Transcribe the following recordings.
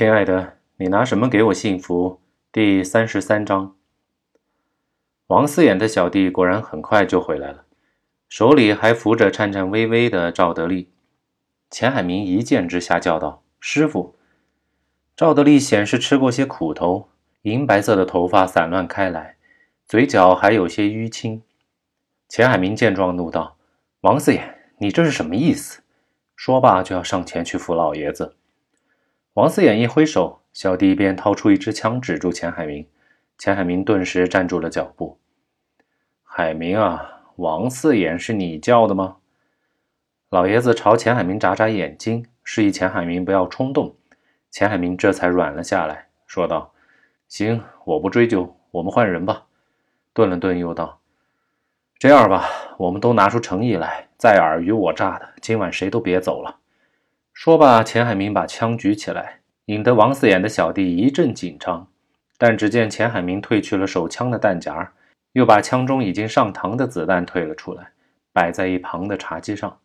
亲爱的，你拿什么给我幸福？第三十三章。王四眼的小弟果然很快就回来了，手里还扶着颤颤巍巍的赵德利。钱海明一见之下叫道：“师傅！”赵德利显是吃过些苦头，银白色的头发散乱开来，嘴角还有些淤青。钱海明见状，怒道：“王四眼，你这是什么意思？”说罢就要上前去扶老爷子。王四眼一挥手，小弟便掏出一支枪指住钱海明。钱海明顿时站住了脚步。海明啊，王四眼是你叫的吗？老爷子朝钱海明眨眨眼睛，示意钱海明不要冲动。钱海明这才软了下来，说道：“行，我不追究，我们换人吧。”顿了顿，又道：“这样吧，我们都拿出诚意来，再尔虞我诈的，今晚谁都别走了。”说罢，钱海明把枪举起来，引得王四眼的小弟一阵紧张。但只见钱海明褪去了手枪的弹夹，又把枪中已经上膛的子弹退了出来，摆在一旁的茶几上。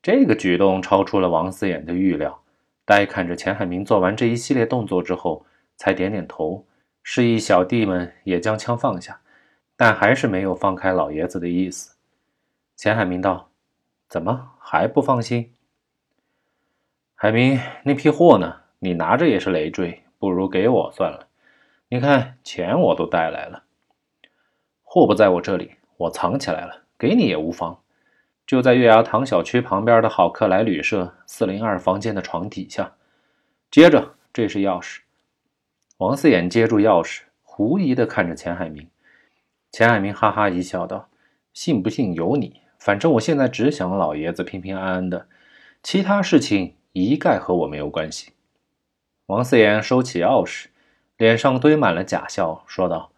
这个举动超出了王四眼的预料。呆看着钱海明做完这一系列动作之后，才点点头，示意小弟们也将枪放下，但还是没有放开老爷子的意思。钱海明道：“怎么还不放心？海明，那批货呢？你拿着也是累赘，不如给我算了。你看，钱我都带来了，货不在我这里，我藏起来了，给你也无妨。”就在月牙塘小区旁边的好客来旅社四零二房间的床底下。接着，这是钥匙。王四眼接住钥匙，狐疑地看着钱海明。钱海明哈哈一笑，道：“信不信由你，反正我现在只想老爷子平平安安的，其他事情一概和我没有关系。”王四眼收起钥匙，脸上堆满了假笑，说道：“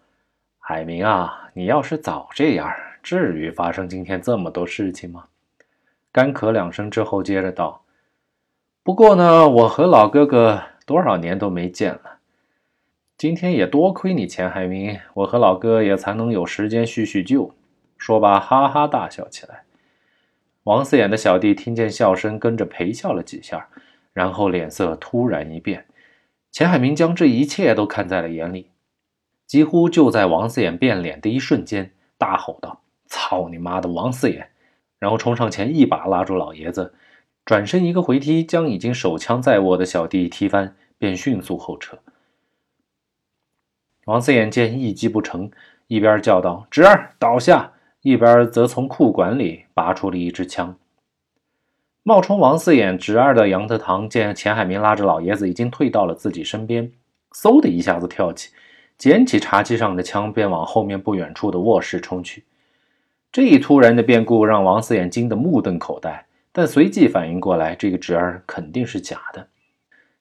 海明啊，你要是早这样……”至于发生今天这么多事情吗？干咳两声之后，接着道：“不过呢，我和老哥哥多少年都没见了，今天也多亏你钱海明，我和老哥也才能有时间叙叙旧。”说罢，哈哈大笑起来。王四眼的小弟听见笑声，跟着陪笑了几下，然后脸色突然一变。钱海明将这一切都看在了眼里，几乎就在王四眼变脸的一瞬间，大吼道。操你妈的王四眼！然后冲上前，一把拉住老爷子，转身一个回踢，将已经手枪在握的小弟踢翻，便迅速后撤。王四眼见一击不成，一边叫道：“侄儿倒下！”一边则从裤管里拔出了一支枪。冒充王四眼侄儿的杨德堂见钱海明拉着老爷子已经退到了自己身边，嗖的一下子跳起，捡起茶几上的枪，便往后面不远处的卧室冲去。这一突然的变故让王四眼惊得目瞪口呆，但随即反应过来，这个侄儿肯定是假的，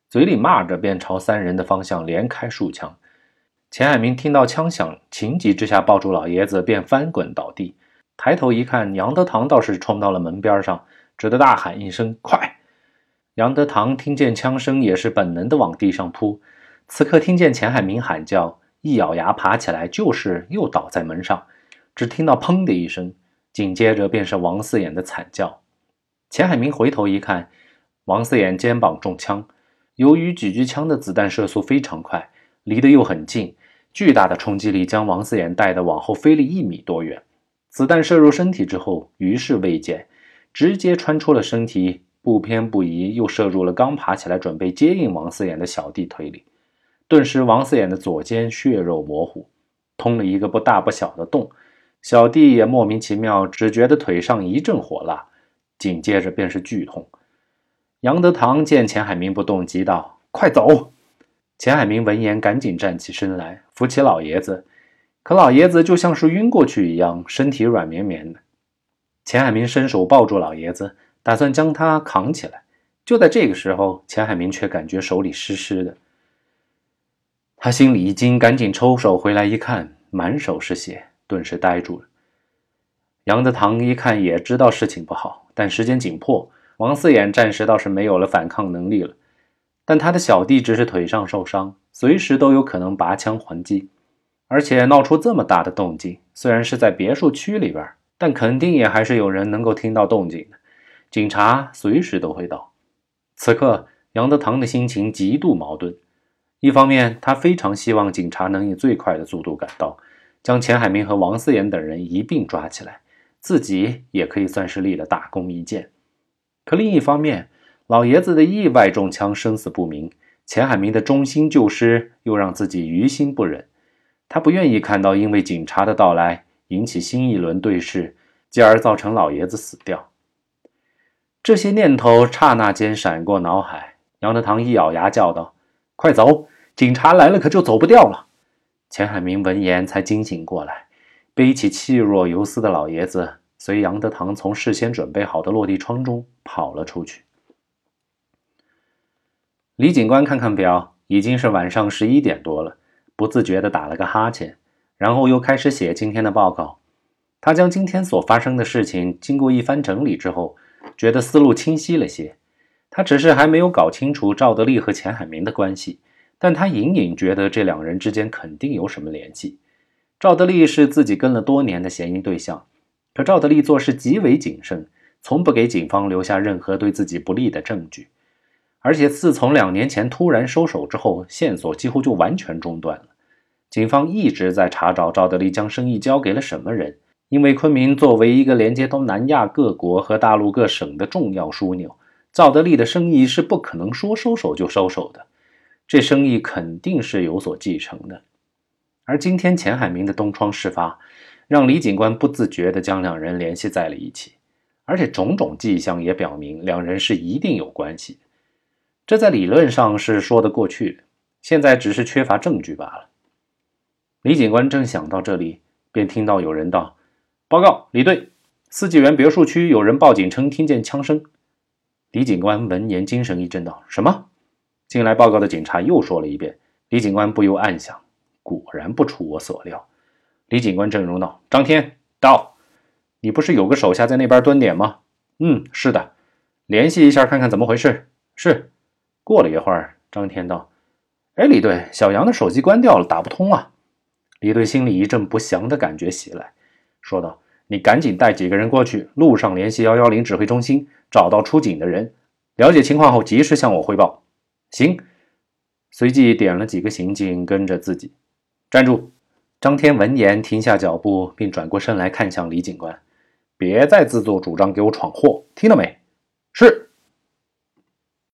嘴里骂着，便朝三人的方向连开数枪。钱海明听到枪响，情急之下抱住老爷子，便翻滚倒地。抬头一看，杨德堂倒是冲到了门边上，只得大喊一声：“快！”杨德堂听见枪声，也是本能的往地上扑。此刻听见钱海明喊叫，一咬牙爬起来，就是又倒在门上。只听到“砰”的一声，紧接着便是王四眼的惨叫。钱海明回头一看，王四眼肩膀中枪。由于狙击枪的子弹射速非常快，离得又很近，巨大的冲击力将王四眼带得往后飞了一米多远。子弹射入身体之后，余势未减，直接穿出了身体，不偏不倚，又射入了刚爬起来准备接应王四眼的小弟腿里。顿时，王四眼的左肩血肉模糊，通了一个不大不小的洞。小弟也莫名其妙，只觉得腿上一阵火辣，紧接着便是剧痛。杨德堂见钱海明不动，急道：“快走！”钱海明闻言，赶紧站起身来，扶起老爷子。可老爷子就像是晕过去一样，身体软绵绵的。钱海明伸手抱住老爷子，打算将他扛起来。就在这个时候，钱海明却感觉手里湿湿的。他心里一惊，赶紧抽手回来一看，满手是血。顿时呆住了。杨德堂一看也知道事情不好，但时间紧迫，王四眼暂时倒是没有了反抗能力了。但他的小弟只是腿上受伤，随时都有可能拔枪还击，而且闹出这么大的动静，虽然是在别墅区里边，但肯定也还是有人能够听到动静的。警察随时都会到。此刻，杨德堂的心情极度矛盾。一方面，他非常希望警察能以最快的速度赶到，将钱海明和王思言等人一并抓起来，自己也可以算是立了大功一件。可另一方面，老爷子的意外中枪，生死不明，钱海明的忠心救师又让自己于心不忍。他不愿意看到因为警察的到来引起新一轮对视，继而造成老爷子死掉。这些念头刹那间闪过脑海，杨德堂一咬牙叫道：“快走！警察来了，可就走不掉了。”钱海明闻言才惊醒过来，背起气若游丝的老爷子，随杨德堂从事先准备好的落地窗中跑了出去。李警官看看表，已经是晚上十一点多了，不自觉地打了个哈欠，然后又开始写今天的报告。他将今天所发生的事情经过一番整理之后，觉得思路清晰了些。他只是还没有搞清楚赵德利和钱海明的关系，但他隐隐觉得这两人之间肯定有什么联系。赵德利是自己跟了多年的嫌疑对象，可赵德利做事极为谨慎，从不给警方留下任何对自己不利的证据。而且自从两年前突然收手之后，线索几乎就完全中断了。警方一直在查找赵德利将生意交给了什么人，因为昆明作为一个连接东南亚各国和大陆各省的重要枢纽，赵德利的生意是不可能说收手就收手的，这生意肯定是有所继承的。而今天钱海明的东窗事发，让李警官不自觉地将两人联系在了一起，而且种种迹象也表明两人是一定有关系。这在理论上是说得过去的，现在只是缺乏证据罢了。李警官正想到这里，便听到有人道：“报告，李队，四季园别墅区有人报警称听见枪声。”李警官闻言精神一振，道：“什么？”进来报告的警察又说了一遍。李警官不由暗想：果然不出我所料。李警官正容道：“张天到，你不是有个手下在那边蹲点吗？”“嗯，是的，联系一下看看怎么回事。”“是。”过了一会儿，张天道：“哎，李队，小杨的手机关掉了，打不通啊。”李队心里一阵不祥的感觉袭来，说道：“你赶紧带几个人过去，路上联系幺幺零指挥中心，找到出警的人，了解情况后及时向我汇报。”行。随即点了几个刑警跟着自己。站住！张天闻言停下脚步，并转过身来看向李警官：“别再自作主张给我闯祸，听到没？”是。